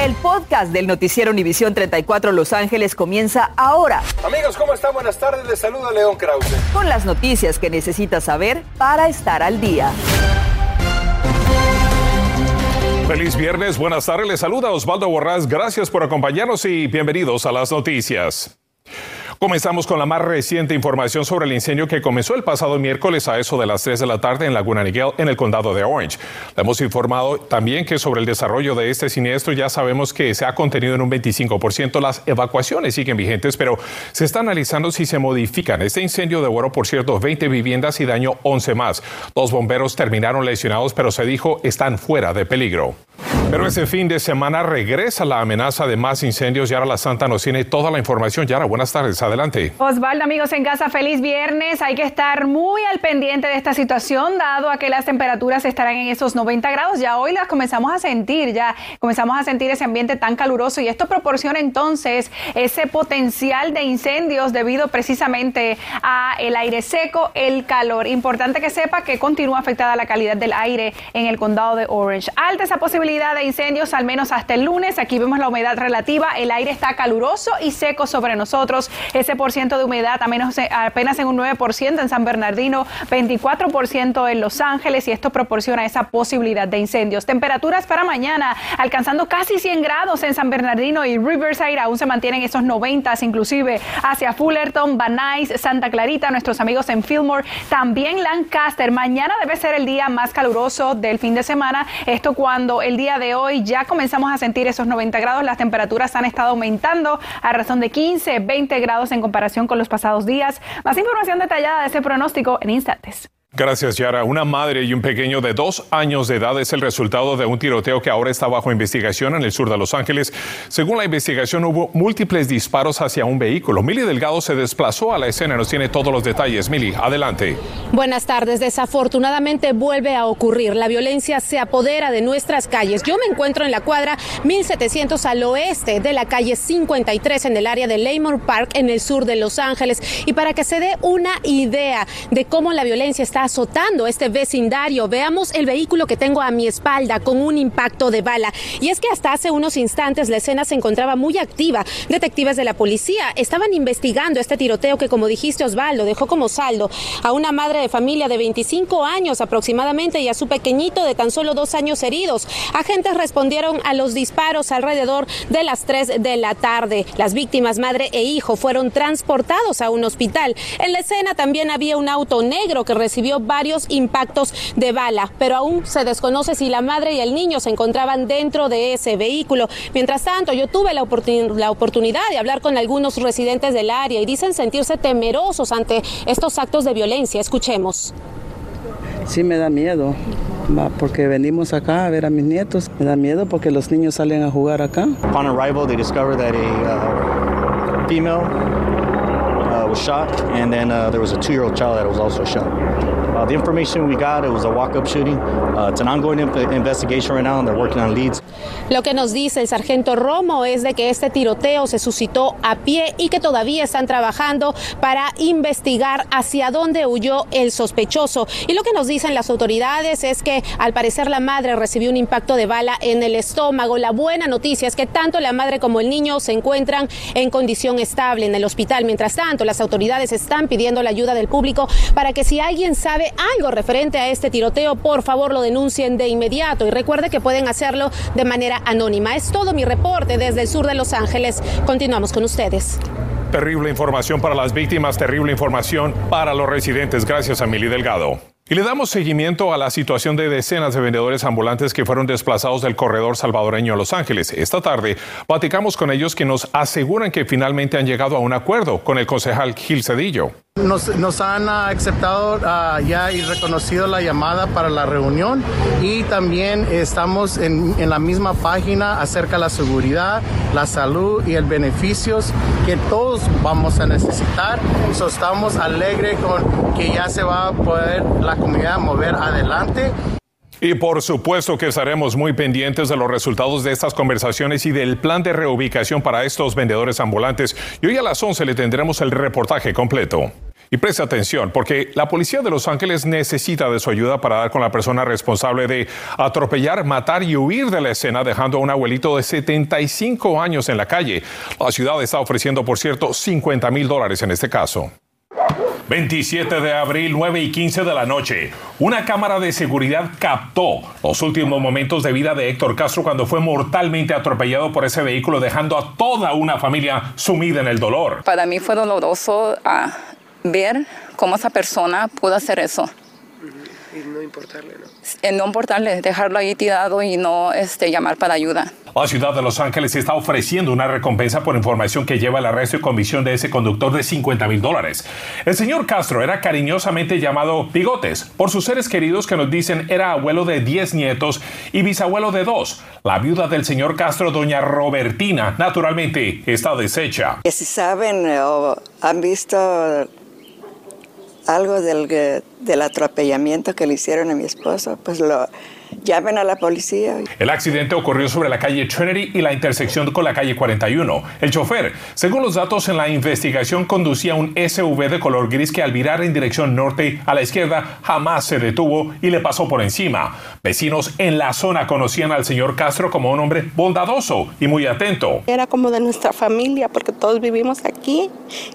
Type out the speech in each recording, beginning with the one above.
El podcast del noticiero Univisión 34 Los Ángeles comienza ahora. Amigos, ¿cómo están? Buenas tardes. Les saluda León Krause. Con las noticias que necesitas saber para estar al día. Feliz viernes, buenas tardes. Les saluda Osvaldo Borrás. Gracias por acompañarnos y bienvenidos a las noticias. Comenzamos con la más reciente información sobre el incendio que comenzó el pasado miércoles a eso de las 3 de la tarde en Laguna Niguel, en el condado de Orange. Le hemos informado también que sobre el desarrollo de este siniestro ya sabemos que se ha contenido en un 25%. Las evacuaciones siguen vigentes, pero se está analizando si se modifican. Este incendio devoró, por cierto, 20 viviendas y dañó 11 más. Dos bomberos terminaron lesionados, pero se dijo están fuera de peligro. Pero ese fin de semana regresa la amenaza de más incendios. Yara La Santa nos tiene toda la información. Yara, buenas tardes. Adelante. Osvaldo, amigos en casa, feliz viernes. Hay que estar muy al pendiente de esta situación, dado a que las temperaturas estarán en esos 90 grados. Ya hoy las comenzamos a sentir, ya comenzamos a sentir ese ambiente tan caluroso y esto proporciona entonces ese potencial de incendios debido precisamente a el aire seco, el calor. Importante que sepa que continúa afectada la calidad del aire en el condado de Orange. Alta esa posibilidad de incendios al menos hasta el lunes. Aquí vemos la humedad relativa. El aire está caluroso y seco sobre nosotros. Ese por ciento de humedad eh, apenas en un 9% en San Bernardino, 24% en Los Ángeles y esto proporciona esa posibilidad de incendios. Temperaturas para mañana alcanzando casi 100 grados en San Bernardino y Riverside. Aún se mantienen esos 90, inclusive hacia Fullerton, Van Nuys, Santa Clarita, nuestros amigos en Fillmore, también Lancaster. Mañana debe ser el día más caluroso del fin de semana. Esto cuando el día de hoy ya comenzamos a sentir esos 90 grados. Las temperaturas han estado aumentando a razón de 15, 20 grados en comparación con los pasados días. Más información detallada de ese pronóstico en instantes. Gracias, Yara. Una madre y un pequeño de dos años de edad es el resultado de un tiroteo que ahora está bajo investigación en el sur de Los Ángeles. Según la investigación, hubo múltiples disparos hacia un vehículo. Mili Delgado se desplazó a la escena. Nos tiene todos los detalles. Mili, adelante. Buenas tardes. Desafortunadamente vuelve a ocurrir. La violencia se apodera de nuestras calles. Yo me encuentro en la cuadra 1700 al oeste de la calle 53 en el área de Leymore Park en el sur de Los Ángeles. Y para que se dé una idea de cómo la violencia está azotando este vecindario. Veamos el vehículo que tengo a mi espalda con un impacto de bala. Y es que hasta hace unos instantes la escena se encontraba muy activa. Detectives de la policía estaban investigando este tiroteo que, como dijiste Osvaldo, dejó como saldo a una madre de familia de 25 años aproximadamente y a su pequeñito de tan solo dos años heridos. Agentes respondieron a los disparos alrededor de las 3 de la tarde. Las víctimas, madre e hijo, fueron transportados a un hospital. En la escena también había un auto negro que recibió varios impactos de bala, pero aún se desconoce si la madre y el niño se encontraban dentro de ese vehículo. Mientras tanto, yo tuve la, la oportunidad de hablar con algunos residentes del área y dicen sentirse temerosos ante estos actos de violencia. Escuchemos. Sí me da miedo, porque venimos acá a ver a mis nietos. Me da miedo porque los niños salen a jugar acá. Upon arrival, they discovered that a uh, female uh, was shot, and then uh, there was a two-year-old child that was also shot. Uh, the information we got, it was a walk-up shooting. Uh, it's an ongoing investigation right now, and they're working on leads. Lo que nos dice el sargento Romo es de que este tiroteo se suscitó a pie y que todavía están trabajando para investigar hacia dónde huyó el sospechoso. Y lo que nos dicen las autoridades es que al parecer la madre recibió un impacto de bala en el estómago. La buena noticia es que tanto la madre como el niño se encuentran en condición estable en el hospital. Mientras tanto, las autoridades están pidiendo la ayuda del público para que si alguien sabe algo referente a este tiroteo, por favor lo denuncien de inmediato y recuerde que pueden hacerlo de manera anónima. Es todo mi reporte desde el sur de Los Ángeles. Continuamos con ustedes. Terrible información para las víctimas, terrible información para los residentes. Gracias a Mili Delgado. Y le damos seguimiento a la situación de decenas de vendedores ambulantes que fueron desplazados del corredor salvadoreño a Los Ángeles. Esta tarde platicamos con ellos que nos aseguran que finalmente han llegado a un acuerdo con el concejal Gil Cedillo. Nos, han aceptado uh, ya y reconocido la llamada para la reunión y también estamos en, en, la misma página acerca de la seguridad, la salud y el beneficios que todos vamos a necesitar. So, estamos alegres con que ya se va a poder la comunidad mover adelante. Y por supuesto que estaremos muy pendientes de los resultados de estas conversaciones y del plan de reubicación para estos vendedores ambulantes. Y hoy a las 11 le tendremos el reportaje completo. Y preste atención, porque la policía de Los Ángeles necesita de su ayuda para dar con la persona responsable de atropellar, matar y huir de la escena, dejando a un abuelito de 75 años en la calle. La ciudad está ofreciendo, por cierto, 50 mil dólares en este caso. 27 de abril, 9 y 15 de la noche. Una cámara de seguridad captó los últimos momentos de vida de Héctor Castro cuando fue mortalmente atropellado por ese vehículo, dejando a toda una familia sumida en el dolor. Para mí fue doloroso ah, ver cómo esa persona pudo hacer eso. Y no importarle, ¿no? Eh, no importarle, dejarlo ahí tirado y no este, llamar para ayuda. La ciudad de Los Ángeles está ofreciendo una recompensa por información que lleva al arresto y convicción de ese conductor de 50 mil dólares. El señor Castro era cariñosamente llamado Bigotes por sus seres queridos que nos dicen era abuelo de 10 nietos y bisabuelo de dos. La viuda del señor Castro, doña Robertina, naturalmente está deshecha. Si saben o han visto algo del, del atropellamiento que le hicieron a mi esposo, pues lo llamen a la policía. El accidente ocurrió sobre la calle Trinity y la intersección con la calle 41. El chofer, según los datos en la investigación, conducía un SUV de color gris que al virar en dirección norte a la izquierda jamás se detuvo y le pasó por encima. Vecinos en la zona conocían al señor Castro como un hombre bondadoso y muy atento. Era como de nuestra familia porque todos vivimos aquí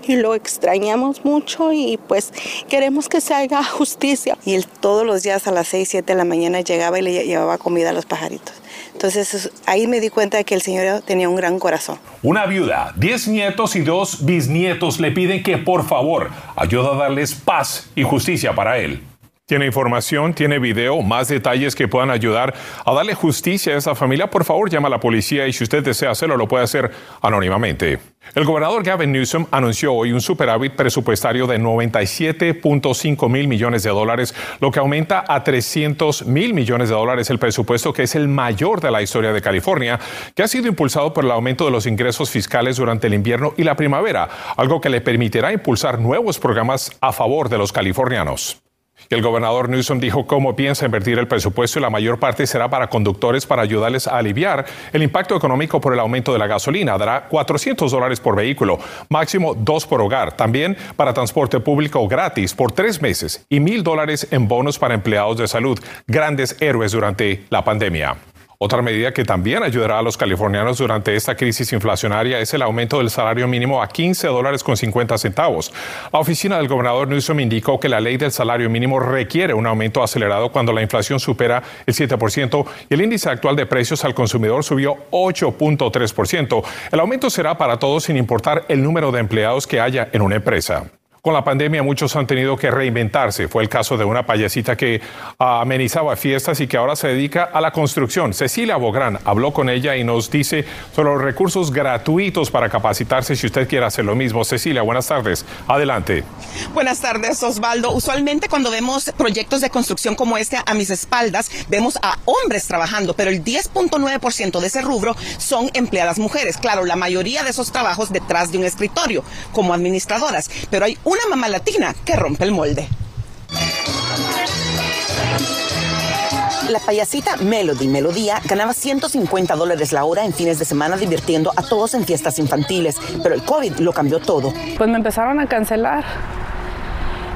y lo extrañamos mucho y pues queremos que se haga justicia. Y él todos los días a las 6, 7 de la mañana llegaba y le llevaba comida a los pajaritos. Entonces ahí me di cuenta de que el Señor tenía un gran corazón. Una viuda, diez nietos y dos bisnietos le piden que por favor ayude a darles paz y justicia para él. ¿Tiene información? ¿Tiene video? ¿Más detalles que puedan ayudar a darle justicia a esa familia? Por favor, llama a la policía y si usted desea hacerlo, lo puede hacer anónimamente. El gobernador Gavin Newsom anunció hoy un superávit presupuestario de 97.5 mil millones de dólares, lo que aumenta a 300 mil millones de dólares el presupuesto, que es el mayor de la historia de California, que ha sido impulsado por el aumento de los ingresos fiscales durante el invierno y la primavera, algo que le permitirá impulsar nuevos programas a favor de los californianos. El gobernador Newsom dijo cómo piensa invertir el presupuesto y la mayor parte será para conductores para ayudarles a aliviar el impacto económico por el aumento de la gasolina. Dará 400 dólares por vehículo, máximo dos por hogar. También para transporte público gratis por tres meses y mil dólares en bonos para empleados de salud, grandes héroes durante la pandemia. Otra medida que también ayudará a los californianos durante esta crisis inflacionaria es el aumento del salario mínimo a 15 dólares con 50 centavos. La oficina del gobernador Newsom indicó que la ley del salario mínimo requiere un aumento acelerado cuando la inflación supera el 7% y el índice actual de precios al consumidor subió 8.3%. El aumento será para todos sin importar el número de empleados que haya en una empresa. Con la pandemia muchos han tenido que reinventarse. Fue el caso de una payasita que amenizaba fiestas y que ahora se dedica a la construcción. Cecilia Bográn habló con ella y nos dice sobre los recursos gratuitos para capacitarse si usted quiere hacer lo mismo. Cecilia, buenas tardes. Adelante. Buenas tardes, Osvaldo. Usualmente cuando vemos proyectos de construcción como este a mis espaldas, vemos a hombres trabajando, pero el 10.9% de ese rubro son empleadas mujeres. Claro, la mayoría de esos trabajos detrás de un escritorio, como administradoras, pero hay un una mamá latina que rompe el molde. La payasita Melody Melodía ganaba 150 dólares la hora en fines de semana divirtiendo a todos en fiestas infantiles, pero el COVID lo cambió todo. Pues me empezaron a cancelar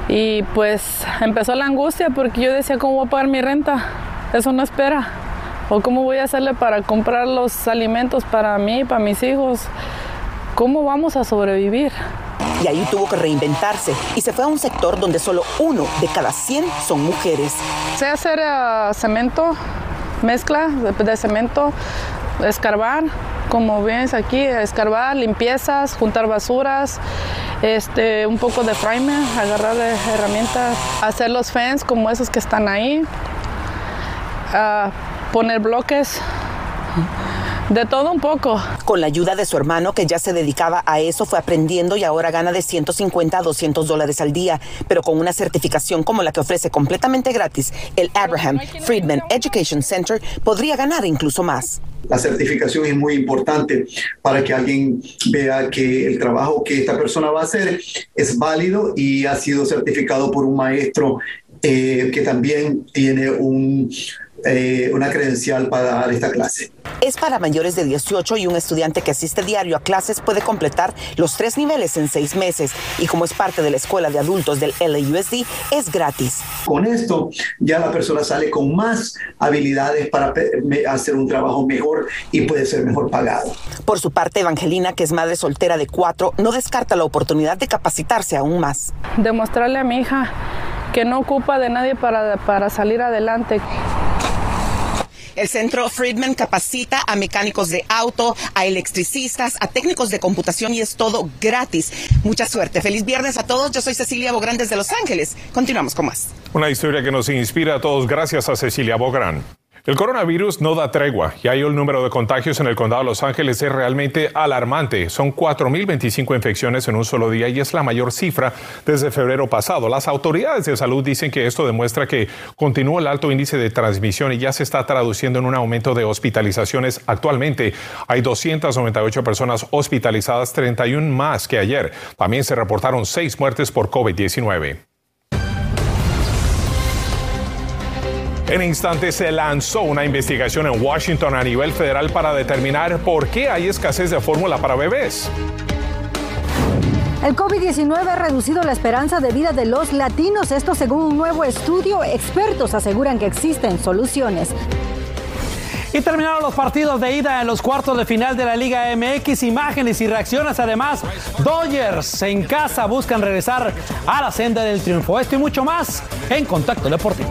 y pues empezó la angustia porque yo decía, ¿cómo voy a pagar mi renta? Eso no espera. ¿O cómo voy a hacerle para comprar los alimentos para mí, para mis hijos? ¿Cómo vamos a sobrevivir? Y ahí tuvo que reinventarse y se fue a un sector donde solo uno de cada 100 son mujeres. Sé hacer uh, cemento, mezcla de, cemento, escarbar, como ves aquí, escarbar, limpiezas, juntar basuras, este, un poco de primer, agarrar herramientas, hacer los fans como esos que están ahí, uh, poner bloques. De todo un poco. Con la ayuda de su hermano, que ya se dedicaba a eso, fue aprendiendo y ahora gana de 150 a 200 dólares al día. Pero con una certificación como la que ofrece completamente gratis el Abraham Friedman Education Center, podría ganar incluso más. La certificación es muy importante para que alguien vea que el trabajo que esta persona va a hacer es válido y ha sido certificado por un maestro eh, que también tiene un eh, una credencial para dar esta clase. Es para mayores de 18 y un estudiante que asiste diario a clases puede completar los tres niveles en seis meses y como es parte de la escuela de adultos del LAUSD es gratis. Con esto ya la persona sale con más habilidades para hacer un trabajo mejor y puede ser mejor pagado. Por su parte, Evangelina, que es madre soltera de cuatro, no descarta la oportunidad de capacitarse aún más. Demostrarle a mi hija que no ocupa de nadie para, para salir adelante. El centro Friedman capacita a mecánicos de auto, a electricistas, a técnicos de computación y es todo gratis. Mucha suerte. Feliz viernes a todos. Yo soy Cecilia Bográn desde Los Ángeles. Continuamos con más. Una historia que nos inspira a todos gracias a Cecilia Bográn. El coronavirus no da tregua y ahí el número de contagios en el condado de Los Ángeles es realmente alarmante. Son 4.025 infecciones en un solo día y es la mayor cifra desde febrero pasado. Las autoridades de salud dicen que esto demuestra que continúa el alto índice de transmisión y ya se está traduciendo en un aumento de hospitalizaciones. Actualmente hay 298 personas hospitalizadas, 31 más que ayer. También se reportaron seis muertes por COVID-19. En instantes se lanzó una investigación en Washington a nivel federal para determinar por qué hay escasez de fórmula para bebés. El COVID-19 ha reducido la esperanza de vida de los latinos. Esto según un nuevo estudio. Expertos aseguran que existen soluciones. Y terminaron los partidos de ida en los cuartos de final de la Liga MX. Imágenes y reacciones. Además, Dodgers en casa buscan regresar a la senda del triunfo. Esto y mucho más en Contacto Deportivo.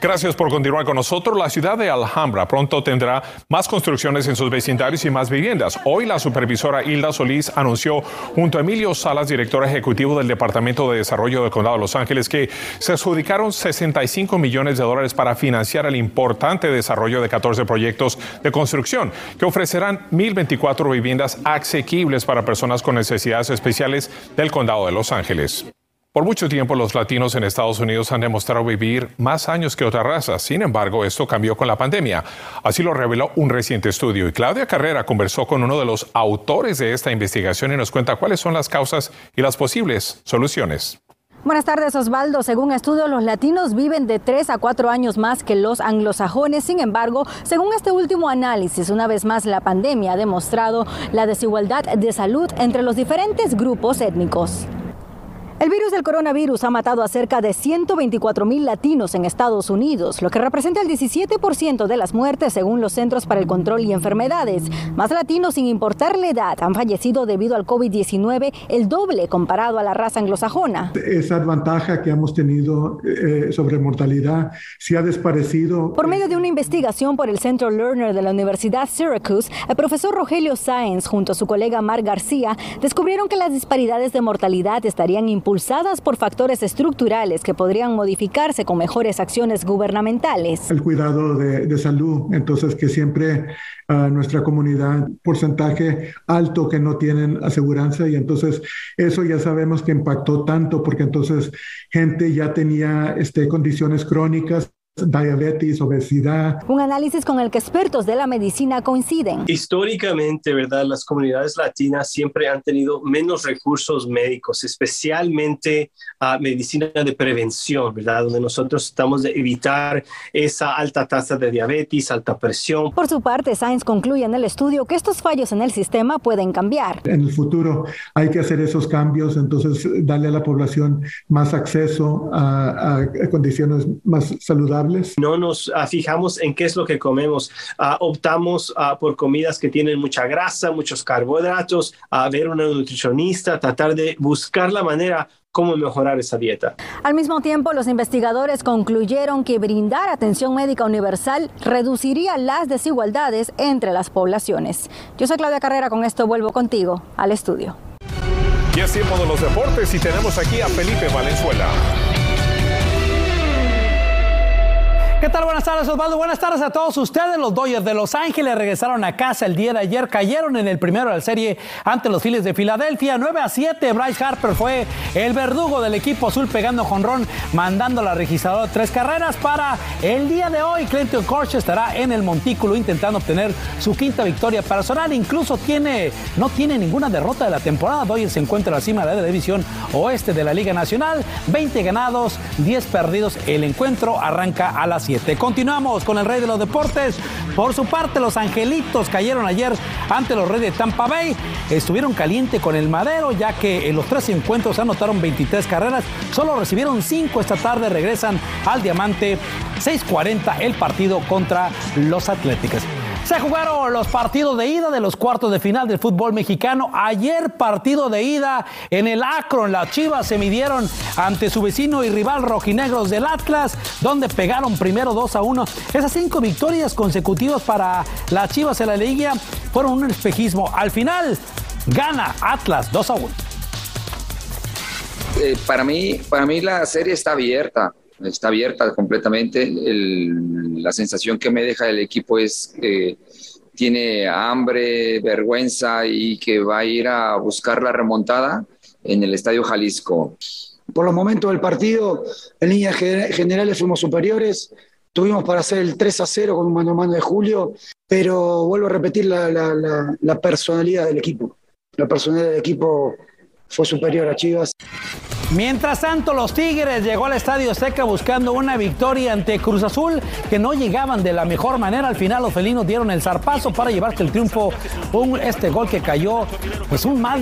Gracias por continuar con nosotros. La ciudad de Alhambra pronto tendrá más construcciones en sus vecindarios y más viviendas. Hoy la supervisora Hilda Solís anunció junto a Emilio Salas, director ejecutivo del Departamento de Desarrollo del Condado de Los Ángeles, que se adjudicaron 65 millones de dólares para financiar el importante desarrollo de 14 proyectos de construcción que ofrecerán 1.024 viviendas asequibles para personas con necesidades especiales del Condado de Los Ángeles. Por mucho tiempo los latinos en Estados Unidos han demostrado vivir más años que otras razas. Sin embargo, esto cambió con la pandemia. Así lo reveló un reciente estudio. Y Claudia Carrera conversó con uno de los autores de esta investigación y nos cuenta cuáles son las causas y las posibles soluciones. Buenas tardes, Osvaldo. Según estudios, los latinos viven de 3 a 4 años más que los anglosajones. Sin embargo, según este último análisis, una vez más la pandemia ha demostrado la desigualdad de salud entre los diferentes grupos étnicos. El virus del coronavirus ha matado a cerca de 124 mil latinos en Estados Unidos, lo que representa el 17% de las muertes según los Centros para el Control y Enfermedades. Más latinos, sin importar la edad, han fallecido debido al COVID-19, el doble comparado a la raza anglosajona. Esa ventaja que hemos tenido eh, sobre mortalidad se ha desaparecido. Por medio de una investigación por el Centro Learner de la Universidad Syracuse, el profesor Rogelio Sáenz junto a su colega Mar García descubrieron que las disparidades de mortalidad estarían impulsadas por factores estructurales que podrían modificarse con mejores acciones gubernamentales. El cuidado de, salud, entonces que siempre a nuestra comunidad, porcentaje alto que no tienen aseguranza y entonces eso ya sabemos que impactó tanto porque entonces gente ya tenía este, condiciones crónicas diabetes, obesidad. Un análisis con el que expertos de la medicina coinciden. Históricamente, ¿verdad? Las comunidades latinas siempre han tenido menos recursos médicos, especialmente a medicina de prevención, ¿verdad? Donde nosotros estamos de evitar esa alta tasa de diabetes, alta presión. Por su parte, Science concluye en el estudio que estos fallos en el sistema pueden cambiar. En el futuro hay que hacer esos cambios, entonces darle a la población más acceso a, a condiciones más saludables no nos ah, fijamos en qué es lo que comemos. Ah, optamos ah, por comidas que tienen mucha grasa, muchos carbohidratos, a ver una nutricionista, tratar de buscar la manera cómo mejorar esa dieta. Al mismo tiempo, los investigadores concluyeron que brindar atención médica universal reduciría las desigualdades entre las poblaciones. Yo soy Claudia Carrera, con esto vuelvo contigo al estudio. Y es tiempo de los deportes y tenemos aquí a Felipe Valenzuela. ¿Qué tal? Buenas tardes, Osvaldo. Buenas tardes a todos ustedes. Los Dodgers de Los Ángeles regresaron a casa el día de ayer. Cayeron en el primero de la serie ante los Phillies de Filadelfia. 9 a 7. Bryce Harper fue el verdugo del equipo azul pegando jonrón, mandando la registradora tres carreras para el día de hoy. Clinton Corch estará en el montículo intentando obtener su quinta victoria personal. Incluso tiene, no tiene ninguna derrota de la temporada. Dodgers se encuentra en la cima de la división oeste de la Liga Nacional. 20 ganados, 10 perdidos. El encuentro arranca a las Continuamos con el rey de los deportes. Por su parte, los angelitos cayeron ayer ante los reyes de Tampa Bay. Estuvieron caliente con el madero, ya que en los tres encuentros anotaron 23 carreras. Solo recibieron 5 esta tarde. Regresan al diamante 6:40 el partido contra los Atléticos. Se jugaron los partidos de ida de los cuartos de final del fútbol mexicano. Ayer partido de ida en el Akron. Las Chivas se midieron ante su vecino y rival rojinegros del Atlas, donde pegaron primero 2 a 1. Esas cinco victorias consecutivas para las Chivas en la liga fueron un espejismo. Al final gana Atlas 2 a 1. Eh, para, mí, para mí la serie está abierta está abierta completamente. la sensación que me deja el equipo es que tiene hambre, vergüenza y que va a ir a buscar la remontada en el Estadio Jalisco. Por los momentos del partido, en líneas generales fuimos superiores. Tuvimos para hacer el 3 a 0 con un mano a mano de Julio, pero vuelvo a repetir la, la personalidad del equipo. La personalidad del equipo fue superior a Chivas. Mientras tanto, los Tigres llegó al Estadio Seca buscando una victoria ante Cruz Azul, que no llegaban de la mejor manera. Al final, los felinos dieron el zarpazo para llevarse el triunfo. Un, este gol que cayó, pues un mal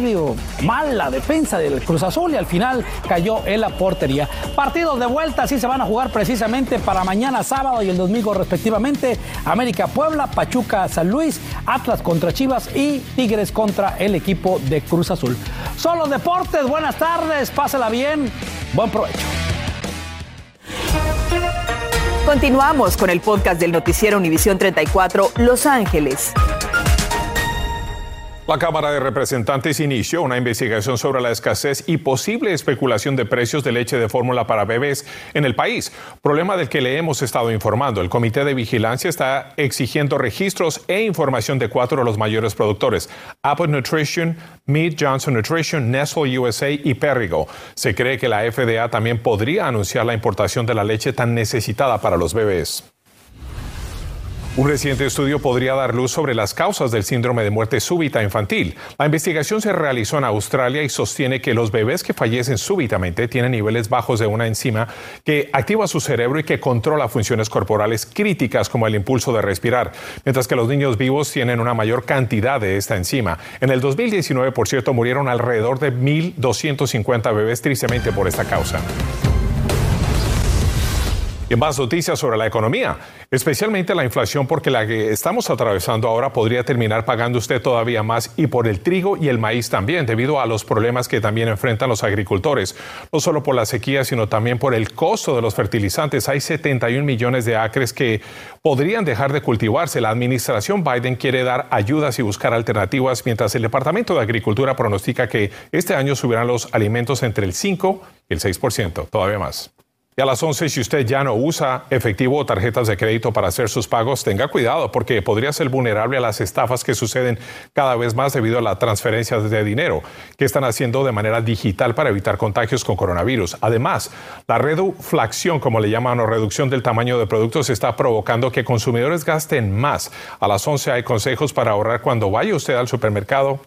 la defensa del Cruz Azul y al final cayó en la portería. Partidos de vuelta, así se van a jugar precisamente para mañana sábado y el domingo respectivamente. América Puebla, Pachuca San Luis, Atlas contra Chivas y Tigres contra el equipo de Cruz Azul. Son los deportes, buenas tardes, pásala bien, buen provecho. Continuamos con el podcast del noticiero Univisión 34 Los Ángeles. La Cámara de Representantes inició una investigación sobre la escasez y posible especulación de precios de leche de fórmula para bebés en el país, problema del que le hemos estado informando. El Comité de Vigilancia está exigiendo registros e información de cuatro de los mayores productores, Apple Nutrition, Mead Johnson Nutrition, Nestle USA y Perrigo. Se cree que la FDA también podría anunciar la importación de la leche tan necesitada para los bebés. Un reciente estudio podría dar luz sobre las causas del síndrome de muerte súbita infantil. La investigación se realizó en Australia y sostiene que los bebés que fallecen súbitamente tienen niveles bajos de una enzima que activa su cerebro y que controla funciones corporales críticas como el impulso de respirar, mientras que los niños vivos tienen una mayor cantidad de esta enzima. En el 2019, por cierto, murieron alrededor de 1.250 bebés tristemente por esta causa. Y más noticias sobre la economía, especialmente la inflación, porque la que estamos atravesando ahora podría terminar pagando usted todavía más y por el trigo y el maíz también, debido a los problemas que también enfrentan los agricultores, no solo por la sequía, sino también por el costo de los fertilizantes. Hay 71 millones de acres que podrían dejar de cultivarse. La administración Biden quiere dar ayudas y buscar alternativas, mientras el Departamento de Agricultura pronostica que este año subirán los alimentos entre el 5 y el 6%, todavía más. Y a las 11, si usted ya no usa efectivo o tarjetas de crédito para hacer sus pagos, tenga cuidado porque podría ser vulnerable a las estafas que suceden cada vez más debido a la transferencia de dinero que están haciendo de manera digital para evitar contagios con coronavirus. Además, la reduflación, como le llaman, o reducción del tamaño de productos, está provocando que consumidores gasten más. A las 11 hay consejos para ahorrar cuando vaya usted al supermercado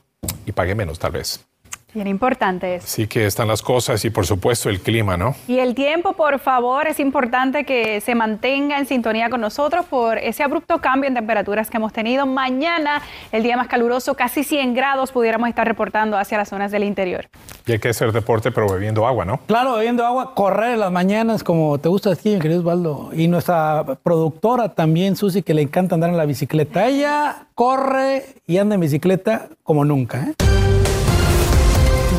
y pague menos, tal vez. Bien importante eso. Sí que están las cosas y por supuesto el clima, ¿no? Y el tiempo, por favor, es importante que se mantenga en sintonía con nosotros por ese abrupto cambio en temperaturas que hemos tenido. Mañana, el día más caluroso, casi 100 grados pudiéramos estar reportando hacia las zonas del interior. Y hay que hacer deporte, pero bebiendo agua, ¿no? Claro, bebiendo agua, correr en las mañanas, como te gusta aquí, mi querido Osvaldo. Y nuestra productora también, Susi, que le encanta andar en la bicicleta. Ella corre y anda en bicicleta como nunca, ¿eh?